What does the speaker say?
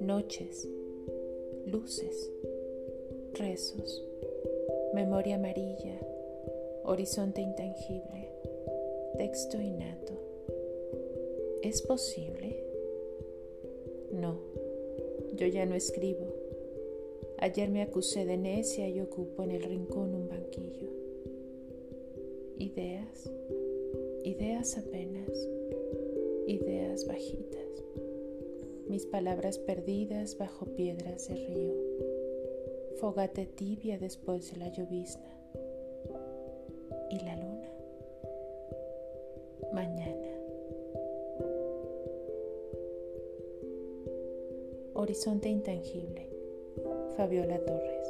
Noches, luces, rezos, memoria amarilla, horizonte intangible, texto innato. ¿Es posible? No, yo ya no escribo. Ayer me acusé de necia y ocupo en el rincón un banquillo. Ideas, ideas apenas, ideas bajitas, mis palabras perdidas bajo piedras de río, fogate tibia después de la llovizna. ¿Y la luna? Mañana. Horizonte intangible. Fabiola Torres.